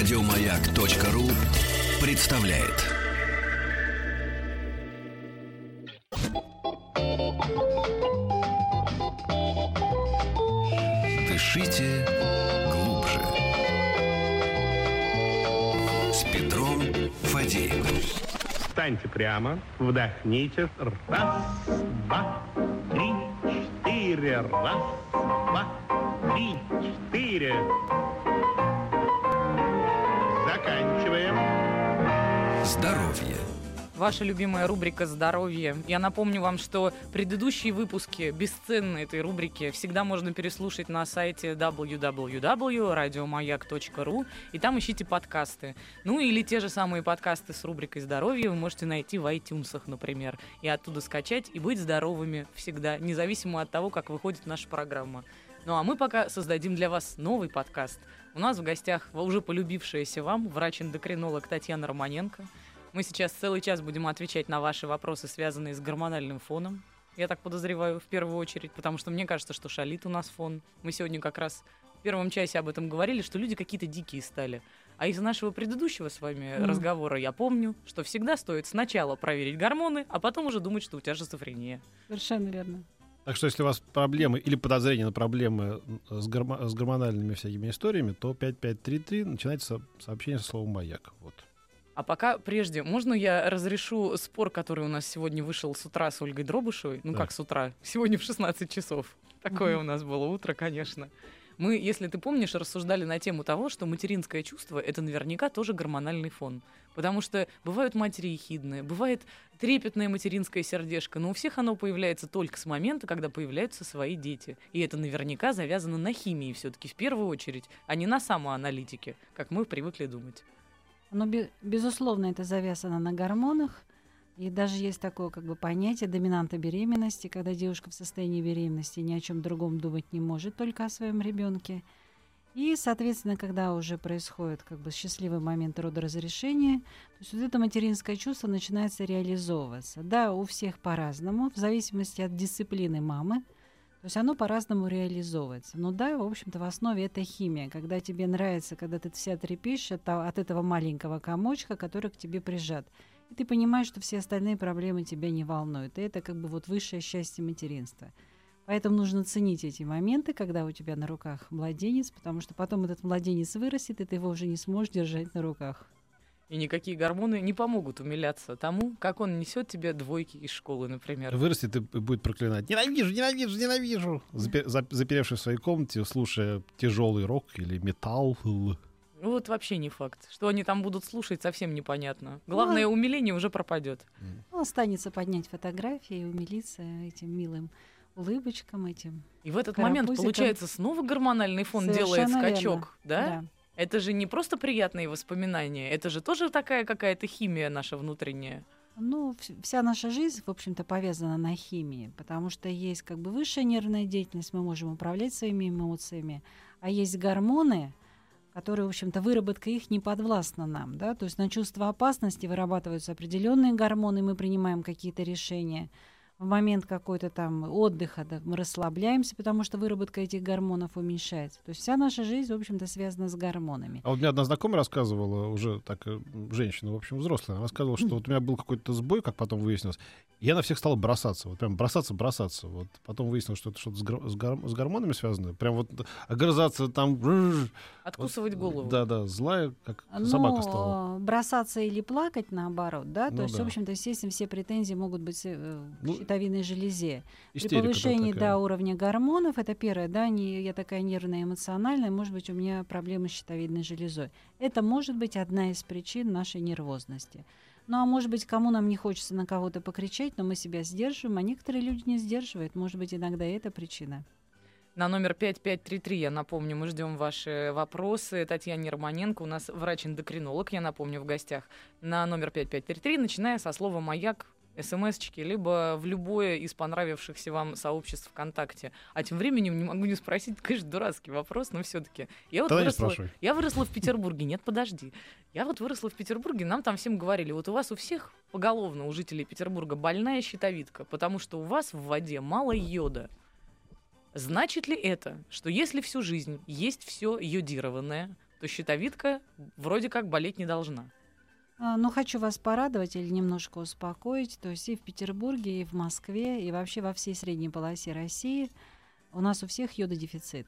Радиомаяк.ру представляет. Дышите глубже. С Петром Фадеевым. Встаньте прямо, вдохните. Раз, два, три, четыре. Раз, два, три, четыре. Заканчиваем. Здоровье. Ваша любимая рубрика «Здоровье». Я напомню вам, что предыдущие выпуски, бесценные этой рубрики, всегда можно переслушать на сайте www.radiomayak.ru, и там ищите подкасты. Ну или те же самые подкасты с рубрикой «Здоровье» вы можете найти в iTunes, например, и оттуда скачать и быть здоровыми всегда, независимо от того, как выходит наша программа. Ну а мы пока создадим для вас новый подкаст. У нас в гостях уже полюбившаяся вам врач-эндокринолог Татьяна Романенко – мы сейчас целый час будем отвечать на ваши вопросы, связанные с гормональным фоном. Я так подозреваю, в первую очередь, потому что мне кажется, что шалит у нас фон. Мы сегодня как раз в первом часе об этом говорили, что люди какие-то дикие стали. А из нашего предыдущего с вами mm. разговора я помню, что всегда стоит сначала проверить гормоны, а потом уже думать, что у тебя шизофрения. Совершенно верно. Так что если у вас проблемы или подозрения на проблемы с, гормо- с гормональными всякими историями, то 5533 начинайте со- сообщение со словом «Маяк». Вот. А пока прежде, можно я разрешу спор, который у нас сегодня вышел с утра с Ольгой Дробышевой? Ну, да. как с утра? Сегодня в 16 часов. Такое у нас было утро, конечно. Мы, если ты помнишь, рассуждали на тему того, что материнское чувство — это наверняка тоже гормональный фон. Потому что бывают матери ехидные, бывает трепетное материнское сердечко, но у всех оно появляется только с момента, когда появляются свои дети. И это наверняка завязано на химии все таки в первую очередь, а не на самоаналитике, как мы привыкли думать. Но, безусловно, это завязано на гормонах. И даже есть такое как бы понятие доминанта беременности, когда девушка в состоянии беременности ни о чем другом думать не может, только о своем ребенке. И, соответственно, когда уже происходит как бы счастливый момент родоразрешения, то есть вот это материнское чувство начинается реализовываться. Да, у всех по-разному, в зависимости от дисциплины мамы. То есть оно по-разному реализовывается. Но да, в общем-то, в основе это химия. Когда тебе нравится, когда ты вся трепещешь от, от этого маленького комочка, который к тебе прижат. И ты понимаешь, что все остальные проблемы тебя не волнуют. И это как бы вот высшее счастье материнства. Поэтому нужно ценить эти моменты, когда у тебя на руках младенец, потому что потом этот младенец вырастет, и ты его уже не сможешь держать на руках. И никакие гормоны не помогут умиляться тому, как он несет тебе двойки из школы, например. Вырастет и будет проклинать. Ненавижу, ненавижу, ненавижу. Запер, заперевшись в своей комнате, слушая тяжелый рок или металл. Ну вот вообще не факт. Что они там будут слушать, совсем непонятно. Главное, ну, умиление уже пропадет. Ну, останется поднять фотографии и умилиться этим милым улыбочкам этим. И в этот момент, получается, снова гормональный фон Совершенно делает скачок, верно. да? Да. Это же не просто приятные воспоминания, это же тоже такая какая-то химия наша внутренняя. Ну, вся наша жизнь, в общем-то, повязана на химии, потому что есть как бы высшая нервная деятельность, мы можем управлять своими эмоциями, а есть гормоны, которые, в общем-то, выработка их не подвластна нам, да, то есть на чувство опасности вырабатываются определенные гормоны, мы принимаем какие-то решения – в момент какой-то там отдыха да, мы расслабляемся, потому что выработка этих гормонов уменьшается. То есть вся наша жизнь, в общем-то, связана с гормонами. А вот мне одна знакомая рассказывала, уже так, э, женщина, в общем, взрослая, она рассказывала, что вот у меня был какой-то сбой, как потом выяснилось, и на всех стала бросаться, вот прям бросаться, бросаться. Вот потом выяснилось, что это что-то с, гор- с, гор- с гормонами связано. Прям вот огрызаться там... Откусывать вот, голову. Да, да, злая, как Но собака стала. бросаться или плакать, наоборот, да? Ну, То есть, да. в общем-то, естественно, все претензии могут быть э, ну, щитовидной железе. При повышении до уровня гормонов, это первое, да, не, я такая нервная, эмоциональная, может быть, у меня проблемы с щитовидной железой. Это может быть одна из причин нашей нервозности. Ну а может быть, кому нам не хочется на кого-то покричать, но мы себя сдерживаем, а некоторые люди не сдерживают. Может быть, иногда это причина. На номер 5533, я напомню, мы ждем ваши вопросы. Татьяна Романенко, у нас врач-эндокринолог, я напомню, в гостях. На номер 5533, начиная со слова «Маяк», смс-чики, либо в любое из понравившихся вам сообществ ВКонтакте. А тем временем не могу не спросить, конечно, дурацкий вопрос, но все-таки. Я вот выросла, я выросла в Петербурге. Нет, подожди. Я вот выросла в Петербурге, нам там всем говорили, вот у вас у всех поголовно, у жителей Петербурга, больная щитовидка, потому что у вас в воде мало йода. Значит ли это, что если всю жизнь есть все йодированное, то щитовидка вроде как болеть не должна. А, Но хочу вас порадовать или немножко успокоить. То есть и в Петербурге, и в Москве, и вообще во всей средней полосе России у нас у всех йододефицит.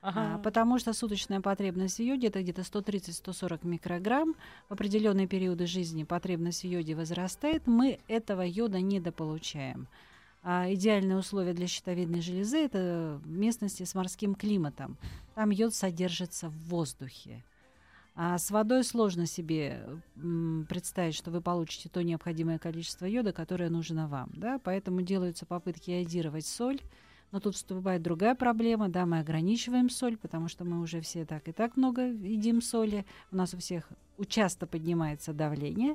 А, Потому что суточная потребность в йоде это где-то 130-140 микрограмм. В определенные периоды жизни потребность в йоде возрастает. Мы этого йода недополучаем. А идеальные условия для щитовидной железы это местности с морским климатом. Там йод содержится в воздухе. А с водой сложно себе представить, что вы получите то необходимое количество йода, которое нужно вам. Да? Поэтому делаются попытки йодировать соль. Но тут вступает другая проблема. Да, мы ограничиваем соль, потому что мы уже все так и так много едим соли. У нас у всех часто поднимается давление.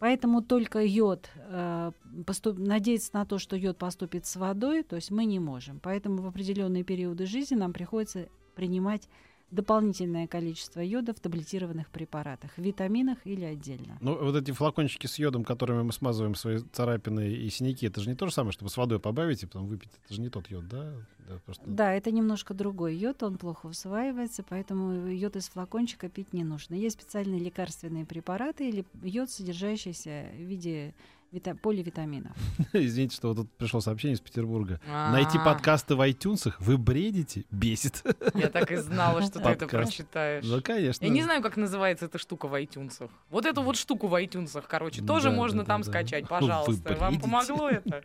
Поэтому только йод, э, поступ- надеяться на то, что йод поступит с водой, то есть мы не можем. Поэтому в определенные периоды жизни нам приходится принимать дополнительное количество йода в таблетированных препаратах, витаминах или отдельно. Ну, вот эти флакончики с йодом, которыми мы смазываем свои царапины и синяки, это же не то же самое, чтобы с водой побавить и потом выпить. Это же не тот йод, да? Да, просто... Да, это немножко другой йод, он плохо усваивается, поэтому йод из флакончика пить не нужно. Есть специальные лекарственные препараты или йод, содержащийся в виде вита- поливитаминов. Извините, что вот тут пришло сообщение из Петербурга. Найти А, подкасты в iTunes, вы бредите? Бесит. Я так и знала, что ты это прочитаешь. Ну, конечно. Я не знаю, как называется эта штука в iTunes. Вот эту вот штуку в iTunes, короче, тоже Да, можно да, там скачать, пожалуйста. Вам помогло это?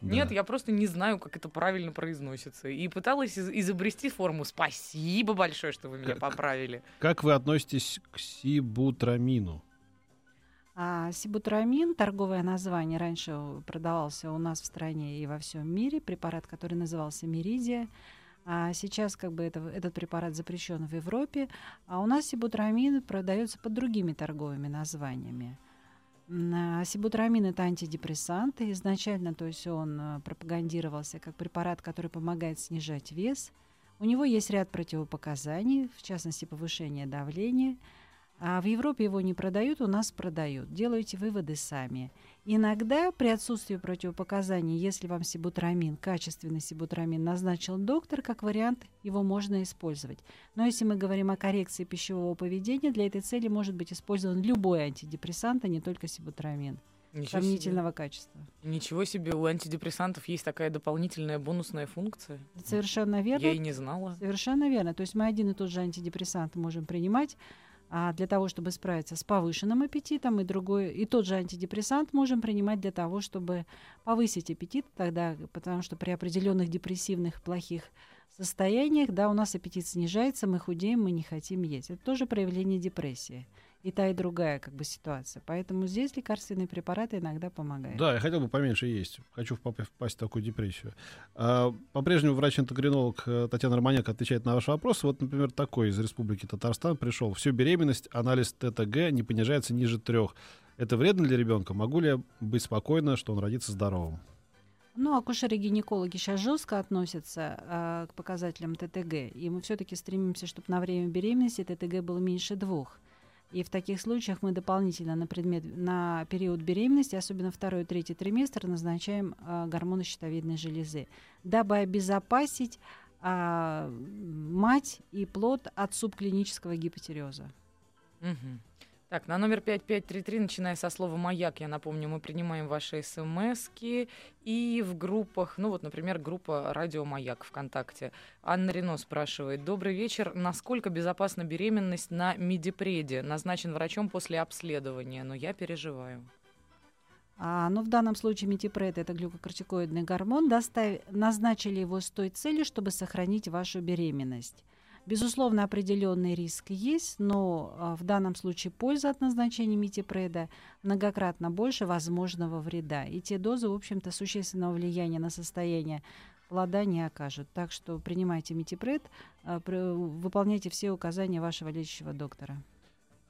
Да. Нет, я просто не знаю, как это правильно произносится. И пыталась из- изобрести форму. Спасибо большое, что вы меня поправили. Как вы относитесь к сибутрамину? А сибутрамин, торговое название, раньше продавался у нас в стране и во всем мире, препарат, который назывался Миридия. А сейчас как бы это, этот препарат запрещен в Европе, а у нас сибутрамин продается под другими торговыми названиями. А Сибутрамин это антидепрессант, изначально, то есть он э, пропагандировался как препарат, который помогает снижать вес. У него есть ряд противопоказаний, в частности повышение давления. А в Европе его не продают, у нас продают. Делайте выводы сами. Иногда при отсутствии противопоказаний, если вам сибутрамин, качественный сибутрамин назначил доктор, как вариант его можно использовать. Но если мы говорим о коррекции пищевого поведения, для этой цели может быть использован любой антидепрессант, а не только сибутрамин. Ничего себе. Сомнительного качества. Ничего себе, у антидепрессантов есть такая дополнительная бонусная функция. Совершенно верно. Я и не знала. Совершенно верно. То есть мы один и тот же антидепрессант можем принимать а для того, чтобы справиться с повышенным аппетитом, и другой, и тот же антидепрессант можем принимать для того, чтобы повысить аппетит, тогда, потому что при определенных депрессивных плохих состояниях, да, у нас аппетит снижается, мы худеем, мы не хотим есть. Это тоже проявление депрессии. И та, и другая как бы ситуация. Поэтому здесь лекарственные препараты иногда помогают. Да, я хотел бы поменьше есть. Хочу впа- впасть в такую депрессию. А, по-прежнему врач-эндокринолог э, Татьяна Романяк отвечает на ваши вопросы. Вот, например, такой из Республики Татарстан пришел. Всю беременность анализ ТТГ не понижается ниже трех. Это вредно для ребенка? Могу ли я быть спокойна, что он родится здоровым? Ну, акушеры-гинекологи сейчас жестко относятся а, к показателям ТТГ, и мы все-таки стремимся, чтобы на время беременности ТТГ было меньше двух. И в таких случаях мы дополнительно на, предмет, на период беременности, особенно второй и третий триместр, назначаем а, гормоны щитовидной железы, дабы обезопасить а, мать и плод от субклинического гипотереза. Мгм. Так, на номер 5533, начиная со слова «Маяк», я напомню, мы принимаем ваши смс и в группах, ну вот, например, группа «Радио Маяк» ВКонтакте. Анна Рено спрашивает. Добрый вечер. Насколько безопасна беременность на медипреде? Назначен врачом после обследования, но я переживаю. А, ну, в данном случае метипред – это глюкокортикоидный гормон. Достав- Назначили его с той целью, чтобы сохранить вашу беременность. Безусловно, определенный риск есть, но а, в данном случае польза от назначения метипреда многократно больше возможного вреда. И те дозы, в общем-то, существенного влияния на состояние плода не окажут. Так что принимайте метипред, а, выполняйте все указания вашего лечащего доктора.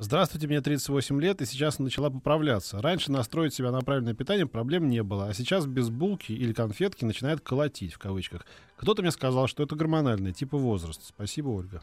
Здравствуйте, мне 38 лет, и сейчас начала поправляться. Раньше настроить себя на правильное питание проблем не было, а сейчас без булки или конфетки начинает колотить, в кавычках. Кто-то мне сказал, что это гормональное, типа возраст. Спасибо, Ольга.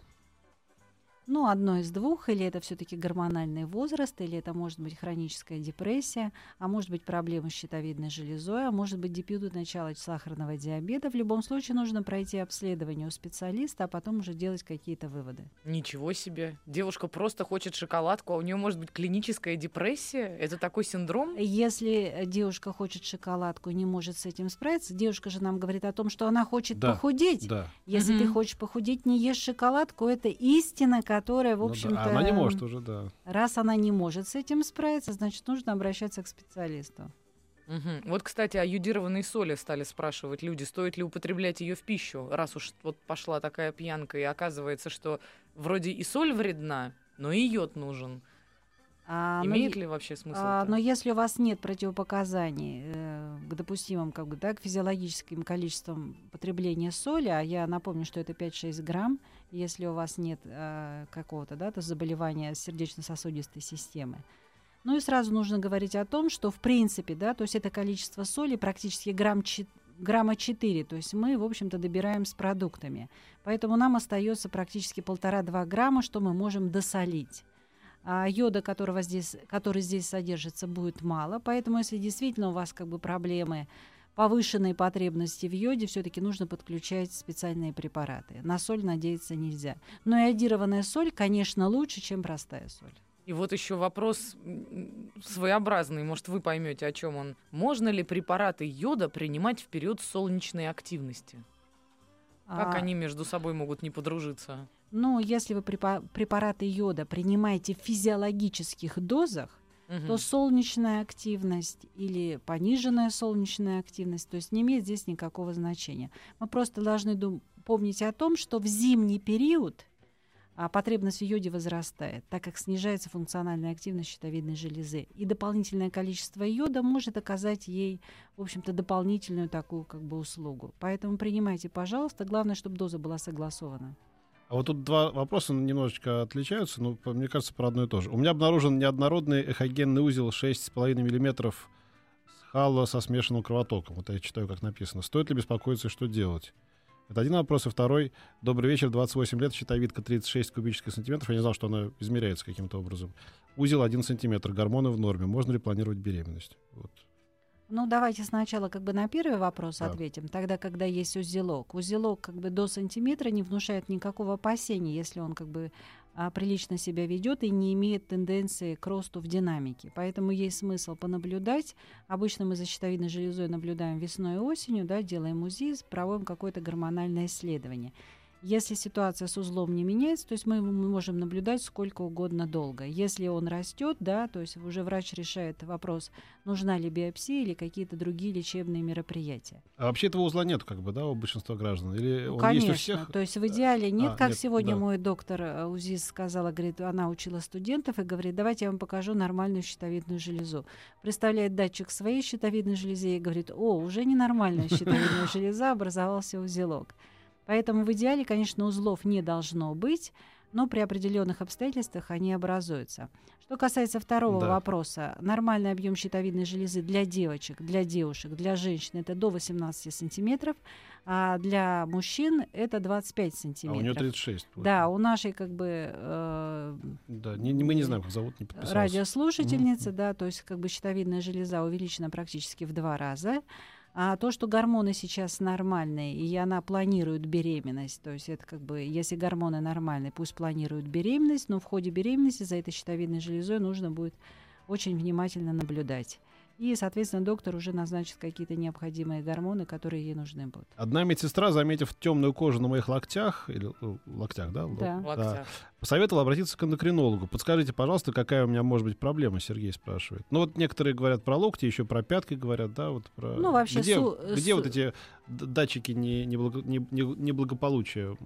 Ну, одно из двух, или это все-таки гормональный возраст, или это может быть хроническая депрессия, а может быть проблемы с щитовидной железой, а может быть дебют начала сахарного диабета. В любом случае нужно пройти обследование у специалиста, а потом уже делать какие-то выводы. Ничего себе. Девушка просто хочет шоколадку, а у нее может быть клиническая депрессия? Это такой синдром? Если девушка хочет шоколадку и не может с этим справиться, девушка же нам говорит о том, что она хочет Да, похудеть. Да. Если ты Мгм. хочешь похудеть, не ешь шоколадку. Это истина, которая, в Ну да. общем-то... Она не может уже, да. Раз она не может с этим справиться, значит, нужно обращаться к специалисту. Мгм. Вот, кстати, о йодированной соли стали спрашивать люди, стоит ли употреблять ее в пищу, раз уж вот пошла такая пьянка, и оказывается, что вроде и соль вредна, но и йод нужен. А, но Имеет е- ли вообще смысл? а, но если у вас нет противопоказаний э, к допустимым, как бы, да, к физиологическим количествам потребления соли, а я напомню, что это 5-6 грамм, если у вас нет э, какого-то да, то заболевания сердечно-сосудистой системы. Ну и сразу нужно говорить о том, что в принципе, да, то есть это количество соли практически грамм грамма 4, то есть мы, в общем-то, добираем с продуктами. Поэтому нам остается практически полтора-два грамма, что мы можем досолить. А йода, которого здесь, который здесь содержится, будет мало. Поэтому, если действительно у вас как бы проблемы повышенной потребности в йоде, все-таки нужно подключать специальные препараты. На соль надеяться нельзя. Но иодированная соль, конечно, лучше, чем простая соль. И вот еще вопрос своеобразный, может, вы поймете, о чем он. Можно ли препараты йода принимать в период солнечной активности? Как А, они между собой могут не подружиться? Ну, если вы препа- препараты йода принимаете в физиологических дозах, Мгм. то солнечная активность или пониженная солнечная активность, то есть не имеет здесь никакого значения. Мы просто должны дум- помнить о том, что в зимний период а, потребность в йоде возрастает, так как снижается функциональная активность щитовидной железы. И дополнительное количество йода может оказать ей, в общем-то, дополнительную такую как бы услугу. Поэтому принимайте, пожалуйста. Главное, чтобы доза была согласована. А вот тут два вопроса немножечко отличаются, но мне кажется, про одно и то же. У меня обнаружен неоднородный эхогенный узел 6,5 мм с хало со смешанным кровотоком. Вот я читаю, как написано. Стоит ли беспокоиться что делать? Это один вопрос. И второй. Добрый вечер, 28 лет, щитовидка 36 кубических сантиметров. Я не знал, что она измеряется каким-то образом. Узел 1 сантиметр, гормоны в норме. Можно ли планировать беременность? Вот. Ну, давайте сначала как бы на первый вопрос Да. ответим. Тогда, когда есть узелок. Узелок как бы до сантиметра не внушает никакого опасения, если он как бы а, прилично себя ведет и не имеет тенденции к росту в динамике. Поэтому есть смысл понаблюдать. Обычно мы за щитовидной железой наблюдаем весной и осенью, да, делаем УЗИ, проводим какое-то гормональное исследование. Если ситуация с узлом не меняется, то есть мы его можем наблюдать сколько угодно долго. Если он растет, да, то есть уже врач решает вопрос, нужна ли биопсия или какие-то другие лечебные мероприятия. А вообще этого узла нет, как бы, да, у большинства граждан? Или Ну, он конечно. есть у всех? То есть в идеале нет, А, как нет, сегодня да. мой доктор э, УЗИ сказала, говорит, она учила студентов и говорит, давайте я вам покажу нормальную щитовидную железу. Представляет датчик своей щитовидной железе и говорит, о, уже ненормальная щитовидная железа, образовался узелок. Поэтому в идеале, конечно, узлов не должно быть, но при определенных обстоятельствах они образуются. Что касается второго Да. вопроса, нормальный объем щитовидной железы для девочек, для девушек, для женщин это до 18 сантиметров, а для мужчин это 25 А у сантиметров. нее 36. вот. Да, у нашей как бы э, Да, не- не- мы не знаем, как зовут, не подписался. радиослушательницы, да, то есть как бы щитовидная железа увеличена практически в два раза. А то, что гормоны сейчас нормальные, и она планирует беременность, то есть это как бы, если гормоны нормальные, пусть планируют беременность, но в ходе беременности за этой щитовидной железой нужно будет очень внимательно наблюдать. И, соответственно, доктор уже назначит какие-то необходимые гормоны, которые ей нужны будут. Одна медсестра, заметив темную кожу на моих локтях, или э, локтях, да? Да. Локтях. посоветовала обратиться к эндокринологу. Подскажите, пожалуйста, какая у меня может быть проблема, Сергей спрашивает. Ну вот некоторые говорят про локти, еще про пятки говорят, да, вот про... Ну, вообще, где, су- где су- вот эти датчики не, неблаго- не- не- неблагополучия м,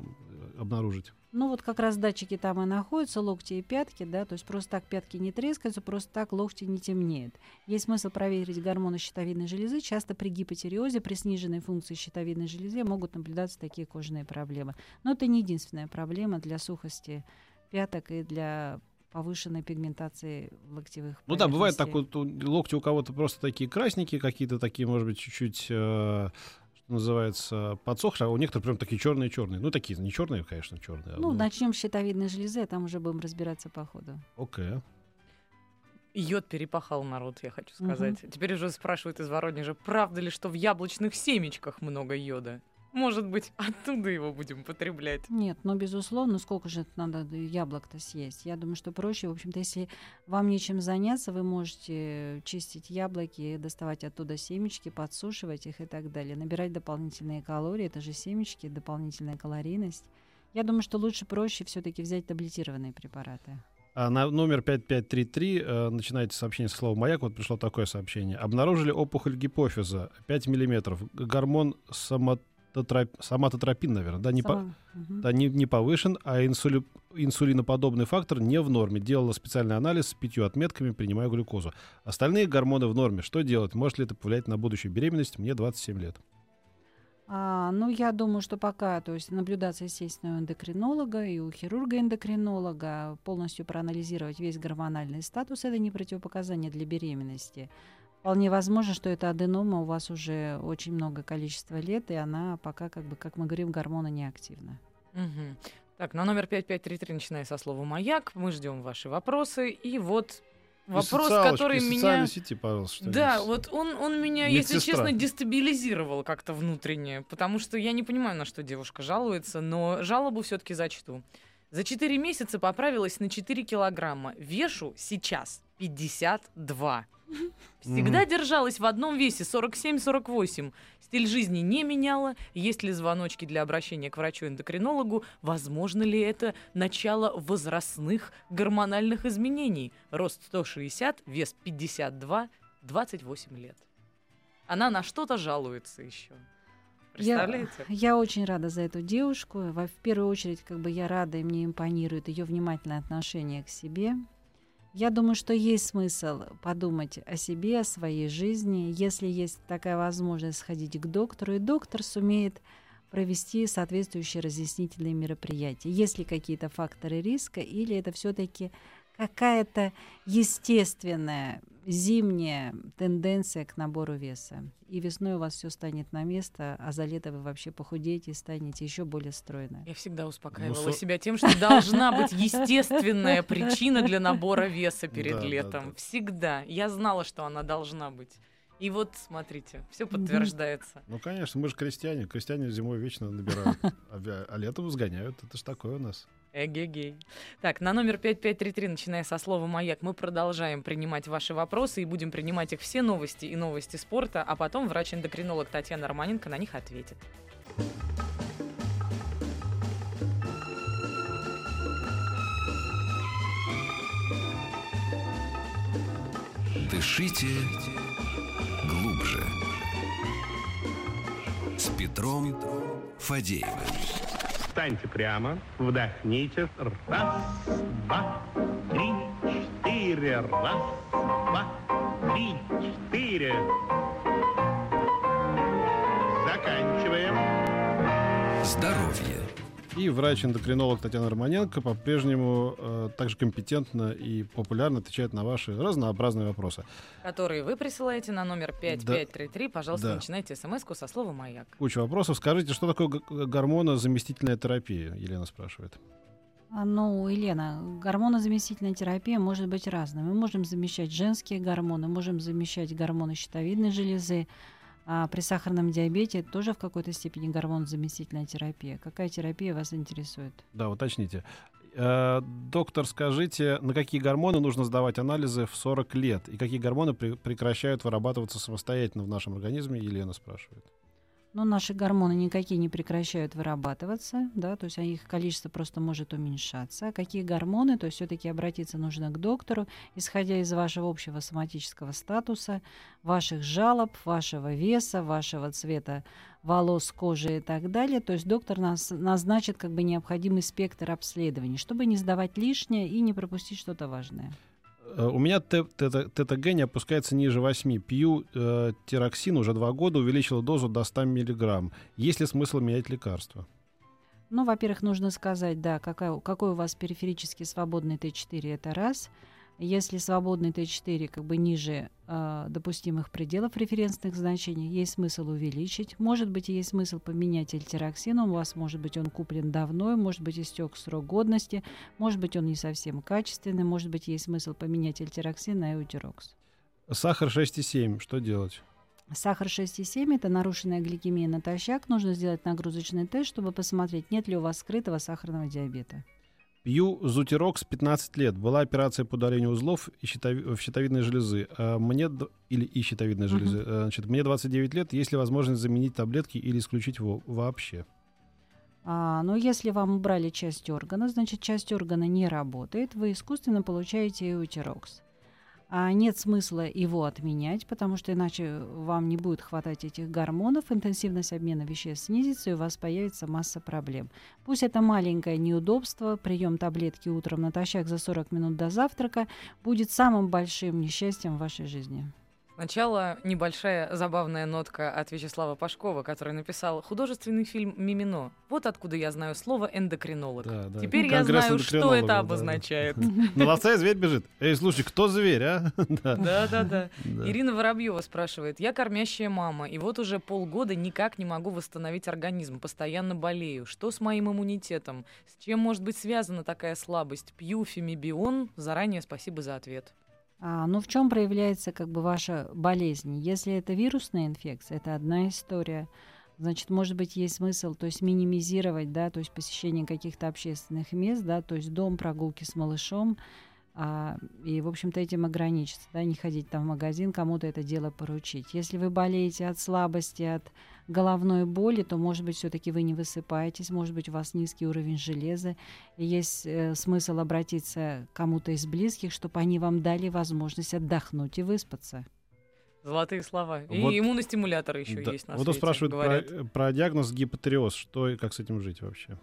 обнаружить? Ну вот как раз датчики там и находятся, локти и пятки, да, то есть просто так пятки не трескаются, просто так локти не темнеют. Есть смысл проверить гормоны щитовидной железы. Часто при гипотиреозе, при сниженной функции щитовидной железы могут наблюдаться такие кожные проблемы. Но это не единственная проблема для сухости пяток и для повышенной пигментации локтевых Ну да, бывает так вот, локти у кого-то просто такие красненькие, какие-то такие, может быть, чуть-чуть... э, называется, подсохшие, а у некоторых прям такие черные-черные. Ну, такие, не черные, конечно, черные. Ну, начнем с щитовидной железы, а там уже будем разбираться по ходу. Окей. Йод перепахал народ, я хочу сказать. Теперь уже спрашивают из Воронежа, правда ли, что в яблочных семечках много йода? Может быть, оттуда его будем потреблять. Нет, ну, безусловно, сколько же это надо яблок-то съесть? Я думаю, что проще, в общем-то, если вам нечем заняться, вы можете чистить яблоки, доставать оттуда семечки, подсушивать их и так далее. Набирать дополнительные калории, это же семечки, дополнительная калорийность. Я думаю, что лучше проще все-таки взять таблетированные препараты. А на номер 5533 э, начинаете сообщение с слова «Маяк». Вот пришло такое сообщение. Обнаружили опухоль гипофиза 5 миллиметров. Гормон соматотроп... соматотропин, наверное, да, не, по... Сама- Мгм. да, не, не повышен, а инсули... инсулиноподобный фактор не в норме. Делала специальный анализ с пятью отметками, принимаю глюкозу. Остальные гормоны в норме. Что делать? Может ли это повлиять на будущую беременность? Мне 27 лет. А, ну, я думаю, что пока, то есть наблюдаться, естественно, у эндокринолога и у хирурга-эндокринолога, полностью проанализировать весь гормональный статус, это не противопоказание для беременности. Вполне возможно, что эта аденома у вас уже очень много количества лет, и она пока, как бы, как мы говорим, гормоны неактивна. Мгм. Так, на номер 5533, начиная со слова «Маяк», мы ждем ваши вопросы. И вот вопрос, социалочки, который меня... сети, пожалуйста. что-нибудь. Да, вот он, он меня, если Медсестра. честно, дестабилизировал как-то внутренне, потому что я не понимаю, на что девушка жалуется, но жалобу все-таки зачту. За 4 месяца поправилась на 4 килограмма. Вешу сейчас 52. Всегда держалась в одном весе 47-48. Стиль жизни не меняла. Есть ли звоночки для обращения к врачу-эндокринологу? Возможно ли это начало возрастных гормональных изменений? Рост 160, вес 52, 28 лет. Она на что-то жалуется еще. Представляете? Я, я очень рада за эту девушку. Во- В первую очередь, как бы я рада, и мне импонирует ее внимательное отношение к себе. Я думаю, что есть смысл подумать о себе, о своей жизни, если есть такая возможность сходить к доктору, и доктор сумеет провести соответствующие разъяснительные мероприятия. Есть ли какие-то факторы риска, или это все-таки какая-то естественная зимняя тенденция к набору веса. И весной у вас все станет на место, а за лето вы вообще похудеете и станете еще более стройной. Я всегда успокаивала Ну, со- себя тем, что должна быть естественная причина для набора веса перед Да, да, летом. да. Всегда. Я знала, что она должна быть. И вот, смотрите, все подтверждается. Ну, конечно, мы же крестьяне. Крестьяне зимой вечно набирают, а, а летом сгоняют. Это ж такое у нас. Эгегей. Так, на номер 5533, начиная со слова «Маяк», мы продолжаем принимать ваши вопросы и будем принимать их все новости и новости спорта, а потом врач-эндокринолог Татьяна Романенко на них ответит. Дышите Петром Фадеевым. Встаньте прямо, вдохните. Раз, два, три, четыре. Раз, два, три, четыре. Заканчиваем. Здоровье. И врач-эндокринолог Татьяна Романенко по-прежнему э, также компетентно и популярно отвечает на ваши разнообразные вопросы. Которые вы присылаете на номер 5533. Пожалуйста, Да. начинайте смс со слова «Маяк». Куча вопросов. Скажите, что такое гормонозаместительная терапия? Елена спрашивает. А, Ну, Елена, гормонозаместительная терапия может быть разной. Мы можем замещать женские гормоны, можем замещать гормоны щитовидной железы. А при сахарном диабете тоже в какой-то степени гормонозаместительная терапия. Какая терапия вас интересует? Да, уточните. Э, доктор, скажите, на какие гормоны нужно сдавать анализы в 40 лет? И какие гормоны пре- прекращают вырабатываться самостоятельно в нашем организме? Елена спрашивает. Ну, наши гормоны никакие не прекращают вырабатываться, да, то есть а их количество просто может уменьшаться. А Какие гормоны, то есть все-таки обратиться нужно к доктору, исходя из вашего общего соматического статуса, ваших жалоб, вашего веса, вашего цвета волос, кожи и так далее. То есть доктор нас назначит как бы необходимый спектр обследований, чтобы не сдавать лишнее и не пропустить что-то важное. Э, У меня ТТГ не опускается ниже 8. Пью э, тироксин уже два года, увеличила дозу до 100 миллиграмм. Есть ли смысл менять лекарства? Ну, во-первых, нужно сказать, да, какая, какой у вас периферически свободный Т4, это раз. Если свободный Т4 как бы ниже э, допустимых пределов референсных значений, есть смысл увеличить. Может быть, есть смысл поменять альтероксин. У вас, может быть, он куплен давно, может быть, истек срок годности, может быть, он не совсем качественный, может быть, есть смысл поменять альтероксин на эутирокс. Сахар 6,7. Что делать? Сахар 6,7 – это нарушенная гликемия натощак. Нужно сделать нагрузочный тест, чтобы посмотреть, нет ли у вас скрытого сахарного диабета. Пью Зутирокс 15 лет. Была операция по удалению узлов и щитови- в щитовидной железы. А мне, или и щитовидной Мгм. железы. А, Значит, мне 29 лет. Есть ли возможность заменить таблетки или исключить его вообще? А, но если вам убрали часть органа, значит, часть органа не работает, вы искусственно получаете эутирокс. А нет смысла его отменять, потому что иначе вам не будет хватать этих гормонов, интенсивность обмена веществ снизится, и у вас появится масса проблем. Пусть это маленькое неудобство, прием таблетки утром натощак за 40 минут до завтрака будет самым большим несчастьем в вашей жизни. Сначала небольшая забавная нотка от Вячеслава Пашкова, который написал художественный фильм «Мимино». Вот откуда я знаю слово «эндокринолог». Да, да. Теперь я Конгресс знаю, что это да, обозначает. На ловца и зверь бежит. Эй, слушай, кто зверь, а? Да. Да-да-да. Да. Ирина Воробьева спрашивает. Я кормящая мама, и вот уже полгода никак не могу восстановить организм, постоянно болею. Что с моим иммунитетом? С чем может быть связана такая слабость? Пью фемибион. Заранее спасибо за ответ. А, ну, в чем проявляется как бы ваша болезнь? Если это вирусная инфекция, это одна история. Значит, может быть, есть смысл, то есть минимизировать, да, то есть посещение каких-то общественных мест, да, то есть дом, прогулки с малышом, а, и, в общем-то, этим ограничиться, да, не ходить там в магазин, кому-то это дело поручить. Если вы болеете от слабости, от головной боли, то, может быть, все-таки вы не высыпаетесь, может быть, у вас низкий уровень железа, и есть э, смысл обратиться к кому-то из близких, чтобы они вам дали возможность отдохнуть и выспаться. Золотые слова. И Вот- иммуностимуляторы еще Да. есть на Вот он свете, спрашивает говорят. про, про диагноз гипотереоз. Что и как с этим жить вообще?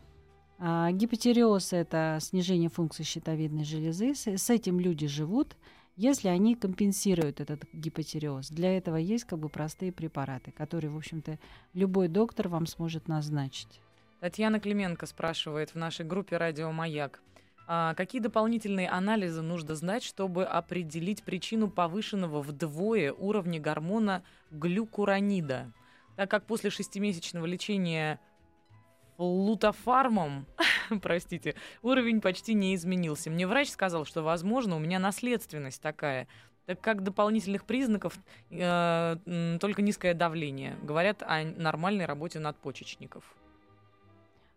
А, гипотереоз – это снижение функции щитовидной железы. С, с этим люди живут, если они компенсируют этот гипотереоз. Для этого есть как бы простые препараты, которые, в общем-то, любой доктор вам сможет назначить. Татьяна Клименко спрашивает в нашей группе «Радио Маяк». А какие дополнительные анализы нужно знать, чтобы определить причину повышенного вдвое уровня гормона глюкуронида? Так как после шестимесячного лечения лутофармом, простите, уровень почти не изменился. Мне врач сказал, что, возможно, у меня наследственность такая. Так как дополнительных признаков э, только низкое давление. Говорят о нормальной работе надпочечников.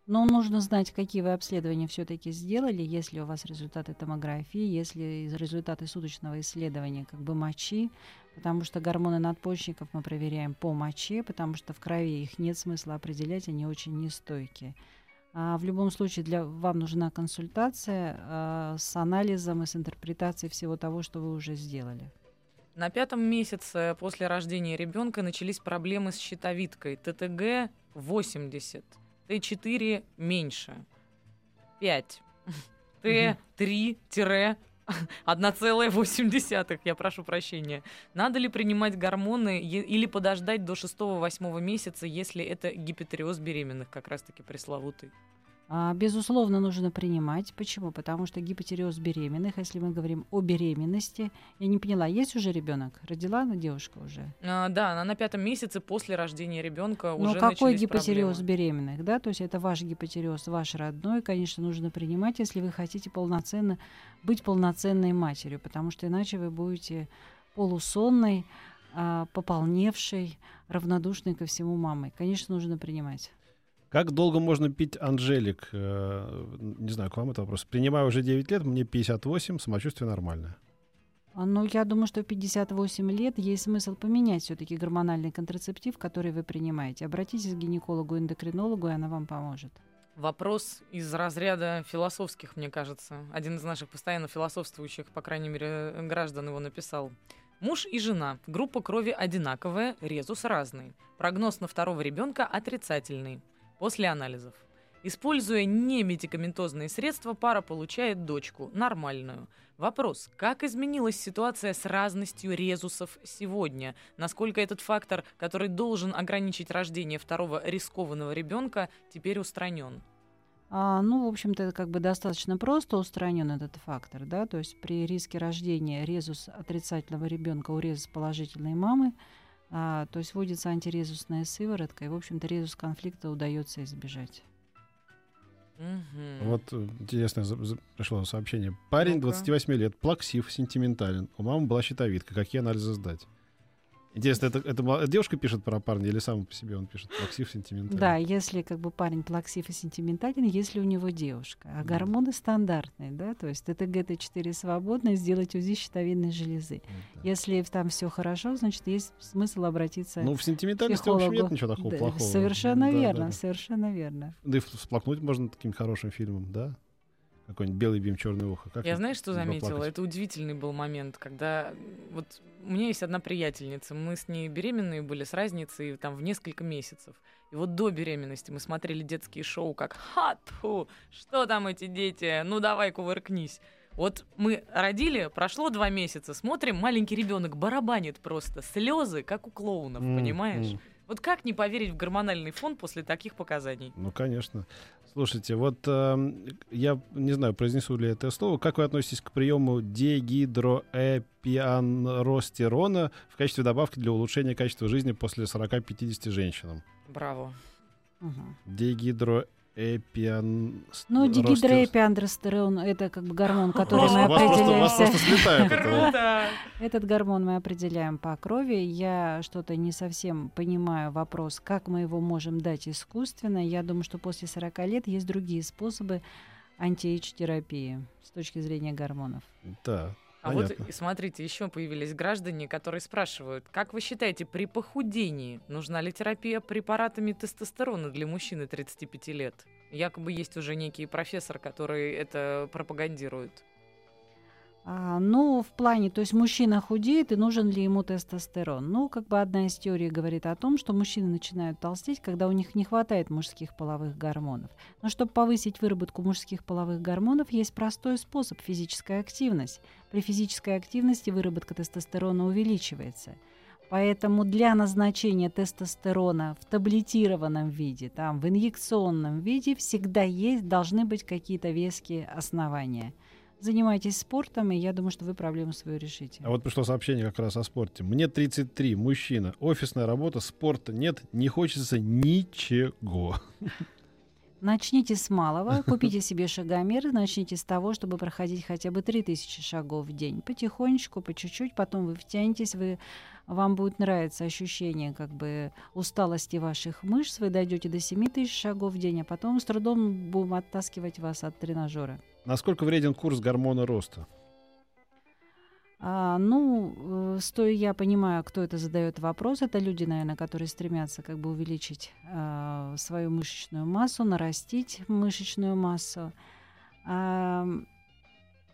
Но нужно знать, какие вы обследования все-таки сделали, если у вас результаты томографии, если результаты суточного исследования как бы мочи, потому что гормоны надпочечников мы проверяем по моче, потому что в крови их нет смысла определять, они очень нестойкие. А в любом случае для вам нужна консультация а, с анализом и с интерпретацией всего того, что вы уже сделали. На пятом месяце после рождения ребенка начались проблемы с щитовидкой. ТТГ 80, Т4 меньше, 5, Т3 1,8, я прошу прощения. Надо ли принимать гормоны или подождать до 6-8 месяца, если это гипотереоз беременных, как раз-таки пресловутый? А, Безусловно, нужно принимать. Почему? Потому что гипотереоз беременных, если мы говорим о беременности, я не поняла, есть уже ребенок? Родила она девушка уже? А, да, она на пятом месяце после рождения ребенка Но уже какой начались гипотереоз проблемы. беременных, да? То есть это ваш гипотереоз, ваш родной, конечно, нужно принимать, если вы хотите полноценно быть полноценной матерью, потому что иначе вы будете полусонной, а, пополневшей, равнодушной ко всему мамой. Конечно, нужно принимать. Как долго можно пить Анжелик? Э, Не знаю, к вам это вопрос. Принимаю уже 9 лет, мне 58, самочувствие нормальное. А, Ну, я думаю, что в 58 лет есть смысл поменять все-таки гормональный контрацептив, который вы принимаете. Обратитесь к гинекологу-эндокринологу, и она вам поможет. Вопрос из разряда философских, мне кажется. Один из наших постоянно философствующих, по крайней мере, граждан его написал. Муж и жена. Группа крови одинаковая, резус разный. Прогноз на второго ребенка отрицательный. После анализов. Используя немедикаментозные средства, пара получает дочку, нормальную. Вопрос, как изменилась ситуация с разностью резусов сегодня? Насколько этот фактор, который должен ограничить рождение второго рискованного ребенка, теперь устранен? А, ну, в общем-то, как бы достаточно просто устранен этот фактор, да, то есть при риске рождения резус отрицательного ребенка у резус положительной мамы, а, то есть вводится антирезусная сыворотка, и, в общем-то, резус конфликта удается избежать. Мгм. Вот э, интересное пришло сообщение. Парень Ну-ка. 28 лет, плаксив, сентиментален. У мамы была щитовидка. Какие анализы сдать? Интересно, это, это девушка пишет про парня или сам по себе он пишет? Плаксив, сентиментален. Да, если как бы парень плаксив и сентиментален, если у него девушка. А гормоны стандартные, да, то есть ТТГ, Т4 свободно, сделать УЗИ щитовидной железы. Да. Если там все хорошо, значит, есть смысл обратиться Ну, в сентиментальности, в общем, нет психологу. ничего такого Да, плохого. Совершенно Да, верно, да. совершенно верно. Да и всплакнуть можно таким хорошим фильмом, да? Какой-нибудь «Белый бим, черное ухо». Как Я знаешь, что заметила? поплакать? Это удивительный был момент, когда вот у меня есть одна приятельница, мы с ней беременные были с разницей там в несколько месяцев. И вот до беременности мы смотрели детские шоу как «Ха, тьфу, что там эти дети? Ну давай, кувыркнись». Вот мы родили, прошло два месяца, смотрим, маленький ребенок барабанит просто, слезы, как у клоунов, М, понимаешь? Вот как не поверить в гормональный фон после таких показаний? Ну, конечно. Слушайте, вот эм, я не знаю, произнесу ли это слово. Как вы относитесь к приему дегидроэпианростерона в качестве добавки для улучшения качества жизни после 40-50 женщинам? Браво. Мгм. Дегидроэпиан... Ну, ростер- дигидроэпиандростерон — это как бы гормон, который мы вас просто, у вас определяем. просто! Этот гормон мы определяем по крови. Я что-то не совсем понимаю вопрос, как мы его можем дать искусственно. Я думаю, что после 40 лет есть другие способы анти-эйдж-терапии с точки зрения гормонов. Да, А вот понятно. смотрите, еще появились граждане, которые спрашивают, как вы считаете, при похудении нужна ли терапия препаратами тестостерона для мужчины 35 лет? Якобы есть уже некий профессор, который это пропагандирует. А, ну, в плане, то есть мужчина худеет, и нужен ли ему тестостерон? Ну, как бы одна из теорий говорит о том, что мужчины начинают толстеть, когда у них не хватает мужских половых гормонов. Но чтобы повысить выработку мужских половых гормонов, есть простой способ – физическая активность. При физической активности выработка тестостерона увеличивается. Поэтому для назначения тестостерона в таблетированном виде, там, в инъекционном виде всегда есть, должны быть какие-то веские основания. Занимайтесь спортом, и я думаю, что вы проблему свою решите. А вот пришло сообщение как раз о спорте. Мне 33, мужчина, офисная работа, спорта нет, не хочется ничего. Начните с малого, купите себе шагомер, начните с того, чтобы проходить хотя бы 3000 шагов в день. Потихонечку, по чуть-чуть, потом вы втянетесь, вы, вам будет нравиться ощущение как бы усталости ваших мышц, вы дойдете до 7000 шагов в день, а потом с трудом будем оттаскивать вас от тренажера. Насколько вреден курс гормона роста? А, ну, э, стоя я понимаю, кто это задает вопрос. Это люди, наверное, которые стремятся как бы увеличить а, свою мышечную массу, нарастить мышечную массу. А,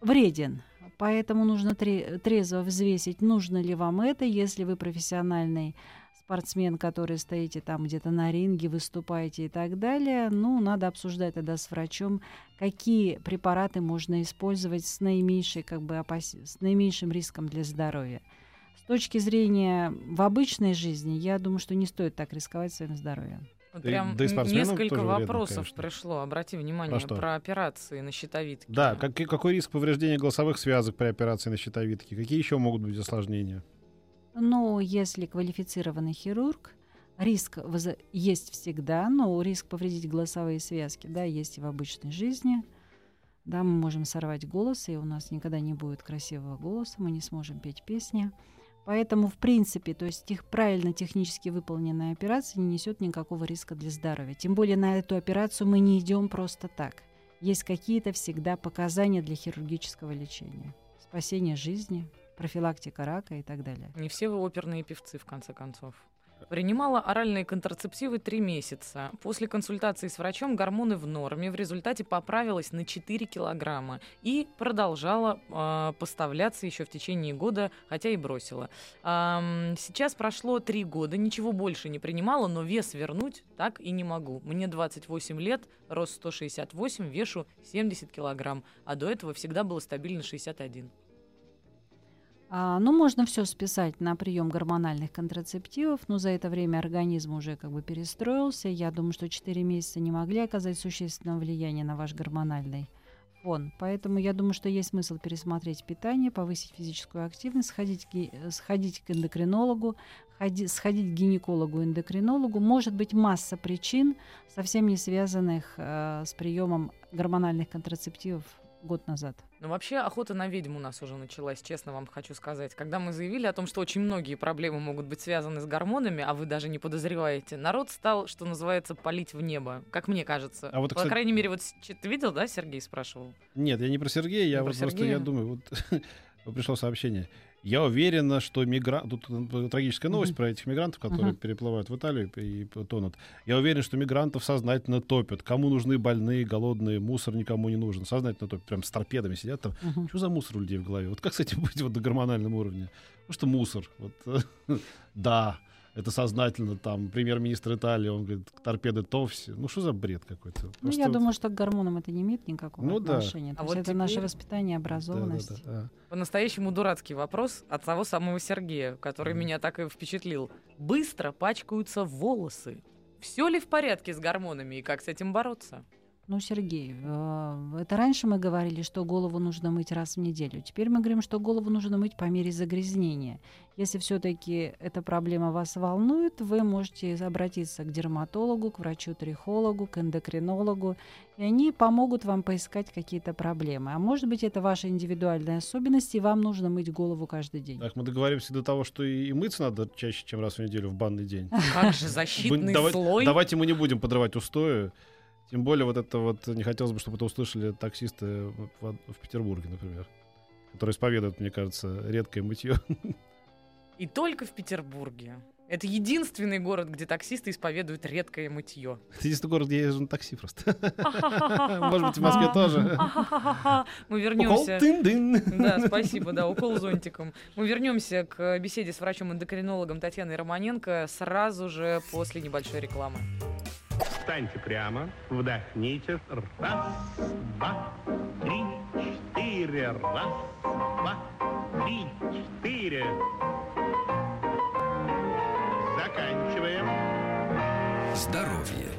вреден. Поэтому нужно тре- трезво взвесить, нужно ли вам это, если вы профессиональный спортсмен, который стоите там где-то на ринге, выступаете и так далее. Ну, надо обсуждать тогда с врачом, какие препараты можно использовать с, наименьшей, как бы, опас... с наименьшим риском для здоровья. С точки зрения в обычной жизни, я думаю, что не стоит так рисковать своим здоровьем. Вот Да прям да и несколько тоже вредно, вопросов конечно. пришло. Обрати внимание Про что? про операции на щитовидке. Да, как- какой риск повреждения голосовых связок при операции на щитовидке? Какие еще могут быть осложнения? Но если квалифицированный хирург, риск есть всегда, но риск повредить голосовые связки, да, есть и в обычной жизни. Да, мы можем сорвать голос, и у нас никогда не будет красивого голоса, мы не сможем петь песни. Поэтому, в принципе, то есть тех, правильно технически выполненная операция не несет никакого риска для здоровья. Тем более на эту операцию мы не идем просто так. Есть какие-то всегда показания для хирургического лечения. Спасение жизни, профилактика рака и так далее. Не все вы оперные певцы, в конце концов. Принимала оральные контрацептивы три месяца. После консультации с врачом гормоны в норме. В результате поправилась на 4 килограмма. И продолжала э, поставляться еще в течение года, хотя и бросила. Ам, сейчас прошло три года, ничего больше не принимала, но вес вернуть так и не могу. Мне 28 лет, рост 168, вешу 70 килограмм. А до этого всегда было стабильно 61. А, ну, можно все списать на прием гормональных контрацептивов, но за это время организм уже как бы перестроился. Я думаю, что 4 месяца не могли оказать существенного влияния на ваш гормональный фон. Поэтому я думаю, что есть смысл пересмотреть питание, повысить физическую активность, сходить, сходить к эндокринологу, ходи- сходить к гинекологу-эндокринологу. Может быть масса причин, совсем не связанных э, с приемом гормональных контрацептивов год назад. Ну, вообще, охота на ведьму у нас уже началась, честно вам хочу сказать. Когда мы заявили о том, что очень многие проблемы могут быть связаны с гормонами, а вы даже не подозреваете, народ стал, что называется, палить в небо, как мне кажется. А вот, По кстати- крайней мере, вот ты видел, да, Сергей спрашивал? Нет, я не про Сергея, я Не вот про просто Сергея? я думаю, вот пришло сообщение. Я уверена, что мигрант... Тут э, трагическая новость Мгм. про этих мигрантов, которые Мгм. переплывают в Италию и тонут. Я уверен, что мигрантов сознательно топят. Кому нужны больные, голодные, мусор никому не нужен. Сознательно топят. Прям с торпедами сидят там. Мгм. Что за мусор у людей в голове? Вот как с этим быть вот на гормональном уровне? Потому что мусор. Вот, э, да, это сознательно. Там премьер-министр Италии, он говорит, торпеды Товси. Ну что за бред какой-то? Ну, я вот- думаю, что к гормонам это не имеет никакого Ну да. отношения. То А есть вот это наше теперь- воспитание, образованность. Да, да, да. По-настоящему дурацкий вопрос от того самого Сергея, который Мгм. меня так и впечатлил. Быстро пачкаются волосы. Все ли в порядке с гормонами и как с этим бороться? Ну, Сергей, э, это раньше мы говорили, что голову нужно мыть раз в неделю. Теперь мы говорим, что голову нужно мыть по мере загрязнения. Если все-таки эта проблема вас волнует, вы можете обратиться к дерматологу, к врачу-трихологу, к эндокринологу, и они помогут вам поискать какие-то проблемы. А может быть, это ваши индивидуальные особенности, и вам нужно мыть голову каждый день. Так, мы договоримся до того, что и, мыться надо чаще, чем раз в неделю в банный день. Как же защитный слой? Давайте мы не будем подрывать устои. Тем более вот это вот не хотелось бы, чтобы это услышали таксисты в, в Петербурге, например, которые исповедуют, мне кажется, редкое мытье. И только в Петербурге. Это единственный город, где таксисты исповедуют редкое мытье. Это единственный город, где я езжу на такси просто. Может быть, в Москве тоже. Мы вернемся. Да, спасибо, да, укол зонтиком. Мы вернемся к беседе с врачом-эндокринологом Татьяной Романенко сразу же после небольшой рекламы. Встаньте прямо, вдохните. Раз, два, три, четыре. Раз, два, три, четыре. Заканчиваем. Здоровье.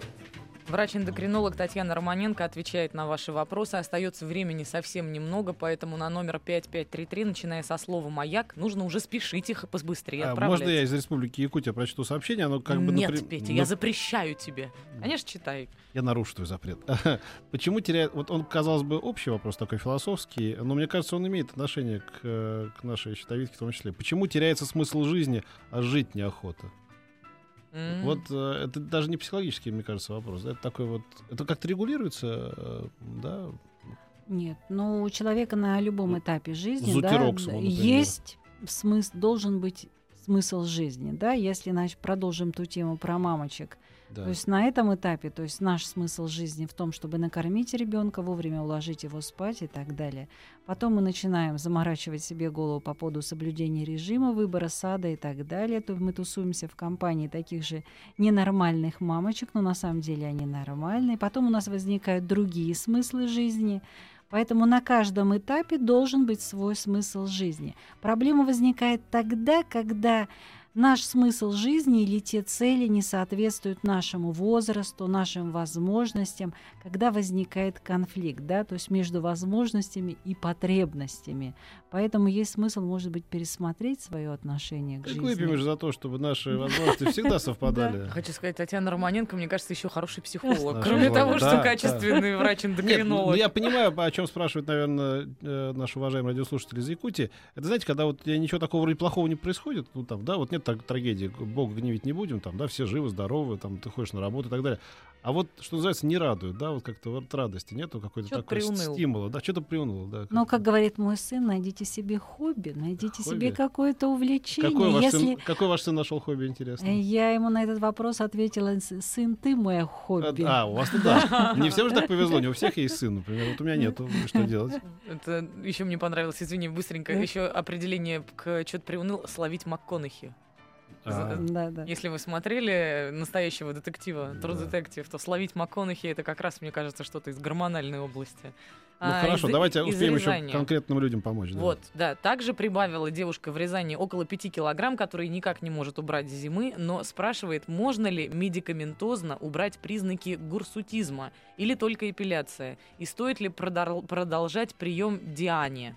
Врач-эндокринолог Татьяна Романенко отвечает на ваши вопросы. Остается времени совсем немного, поэтому на номер 5533, начиная со слова «Маяк», нужно уже спешить их побыстрее А отправлять. Можно я из Республики Якутия прочту сообщение? Оно как бы Нет, напрям- Петя, ну, я запрещаю тебе. Конечно, читай. Я нарушу твой запрет. Почему теряет... Вот он, казалось бы, общий вопрос такой философский, но мне кажется, он имеет отношение к, э, к нашей щитовидке в том числе. Почему теряется смысл жизни, а жить неохота? М. Вот э, это даже не психологический, мне кажется, вопрос. да, Это такой вот... Это как-то регулируется, э, да? Нет, ну у человека на любом этапе жизни да, есть смысл, должен быть смысл жизни, да, если значит, продолжим ту тему про мамочек. Да. То есть на этом этапе, то есть наш смысл жизни в том, чтобы накормить ребенка, вовремя уложить его спать и так далее. Потом мы начинаем заморачивать себе голову по поводу соблюдения режима, выбора сада и так далее. То мы тусуемся в компании таких же ненормальных мамочек, но на самом деле они нормальные. Потом у нас возникают другие смыслы жизни. Поэтому на каждом этапе должен быть свой смысл жизни. Проблема возникает тогда, когда наш смысл жизни или те цели не соответствуют нашему возрасту, нашим возможностям, когда возникает конфликт, да, то есть между возможностями и потребностями. Поэтому есть смысл, может быть, пересмотреть свое отношение к Так жизни. выпьем же за то, чтобы наши возможности всегда совпадали. Хочу сказать, Татьяна Романенко, мне кажется, еще хороший психолог. Кроме того, что качественный Нет, ну, врач-эндокринолог. я понимаю, о чем спрашивают, наверное, э, наши уважаемые радиослушатели из Якутии. Это, знаете, когда вот э, ничего такого вроде плохого не происходит, ну там, да, вот нет так- трагедии, Бога гневить не будем, там, да, все живы, здоровы, там, ты ходишь на работу и так далее. А вот, что называется, не радует, да, вот как-то вот радости нету какой-то такой приуныл. стимула, да, что-то приуныло, да. Но, как говорит мой сын, найдите себе хобби, найдите себе Хобби? какое-то увлечение. какой, ваш Если сын, какой ваш сын нашел хобби, интересно? Э, Я ему на этот вопрос ответила, «С- сын, ты мое хобби. А, у вас да. Не всем же так повезло, не у всех есть сын, например. Вот у меня нету. Что делать? Это еще мне понравилось, извини, быстренько, еще определение к что-то приуныл, словить МакКонахи. А, Да, да. Если вы смотрели настоящего детектива, True. Detective, то словить МакКонахи это как раз, мне кажется, что-то из гормональной области. Ну А, хорошо, из- давайте из успеем еще конкретным людям помочь. да. Вот, да. Также прибавила девушка в Рязани около 5 килограмм, которые никак не может убрать зимы, но спрашивает, можно ли медикаментозно убрать признаки гурсутизма или только эпиляция, и стоит ли продол- продолжать прием Диане.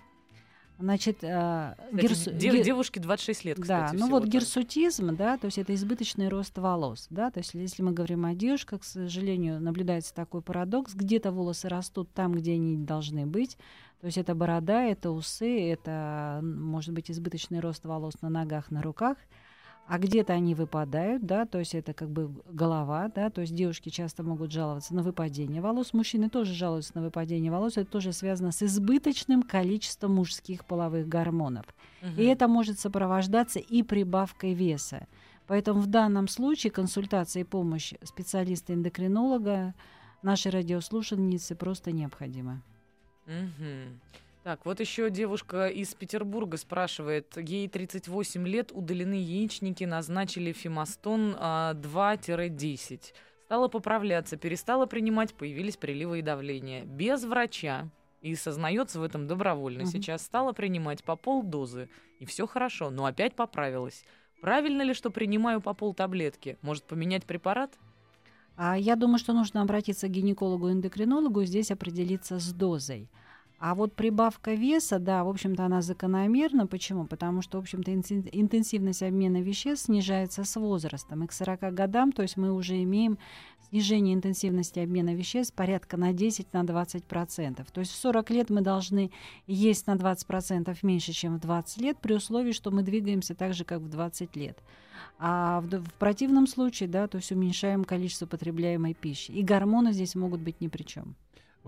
Значит, э, Кстати, гирсу- де- ги- девушке 26 лет, кстати. Да, ну вот всего-то. гирсутизм, да, то есть это избыточный рост волос, да, то есть если мы говорим о девушках, к сожалению, наблюдается такой парадокс, где-то волосы растут там, где они не должны быть, то есть это борода, это усы, это может быть избыточный рост волос на ногах, на руках, а где-то они выпадают, да, то есть это как бы голова, да, то есть девушки часто могут жаловаться на выпадение волос, мужчины тоже жалуются на выпадение волос, это тоже связано с избыточным количеством мужских половых гормонов. Мгм. И это может сопровождаться и прибавкой веса. Поэтому в данном случае консультация и помощь специалиста-эндокринолога нашей радиослушательницы просто необходима. Мгм. Так, вот еще девушка из Петербурга спрашивает. Ей 38 лет, удалены яичники, назначили фимастон а, 2-10. Стала поправляться, перестала принимать, появились приливы и давление. Без врача. И сознается в этом добровольно. Мгм. Сейчас стала принимать по полдозы. И все хорошо, но опять поправилась. Правильно ли, что принимаю по пол таблетки? Может поменять препарат? А я думаю, что нужно обратиться к гинекологу-эндокринологу и здесь определиться с дозой. А вот прибавка веса, да, в общем-то, она закономерна. Почему? Потому что, в общем-то, интен- интенсивность обмена веществ снижается с возрастом. И к 40 годам, то есть мы уже имеем снижение интенсивности обмена веществ порядка на 10-20%. То есть в 40 лет мы должны есть на 20% меньше, чем в 20 лет, при условии, что мы двигаемся так же, как в 20 лет. А в, в противном случае, да, то есть уменьшаем количество потребляемой пищи. И гормоны здесь могут быть ни при чем.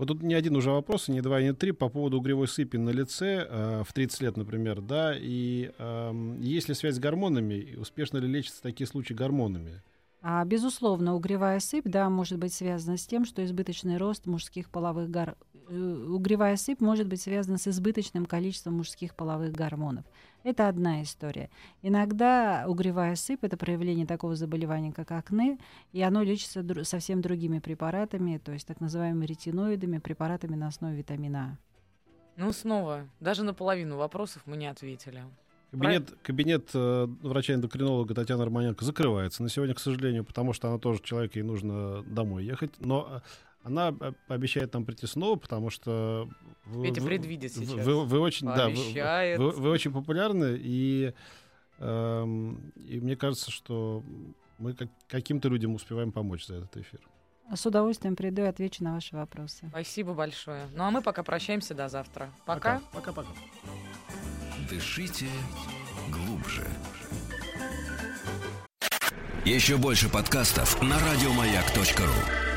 Вот тут не один уже вопрос, не два, не три по поводу угревой сыпи на лице э, в 30 лет, например, да, и эм, есть ли связь с гормонами, и успешно ли лечатся такие случаи гормонами? А, безусловно, угревая сыпь, да, может быть связана с тем, что избыточный рост мужских половых гор... э, Угревая сыпь может быть связана с избыточным количеством мужских половых гормонов. Это одна история. Иногда угревая сыпь — это проявление такого заболевания, как акне, и оно лечится дру- совсем другими препаратами, то есть так называемыми ретиноидами, препаратами на основе витамина А. Ну, снова, даже на половину вопросов мы не ответили. Кабинет, кабинет э, врача-эндокринолога Татьяны Романенко закрывается на сегодня, к сожалению, потому что она тоже человек, ей нужно домой ехать. Но она обещает нам прийти снова, потому что... вы- Петя предвидит вы- сейчас. Вы, вы очень, да, вы- вы, вы очень популярны, и, эм, и мне кажется, что мы как- каким-то людям успеваем помочь за этот эфир. С удовольствием приду и отвечу на ваши вопросы. Спасибо большое. Ну а мы пока прощаемся до завтра. Пока. Пока-пока. Дышите глубже. Еще больше подкастов на радиомаяк.ру.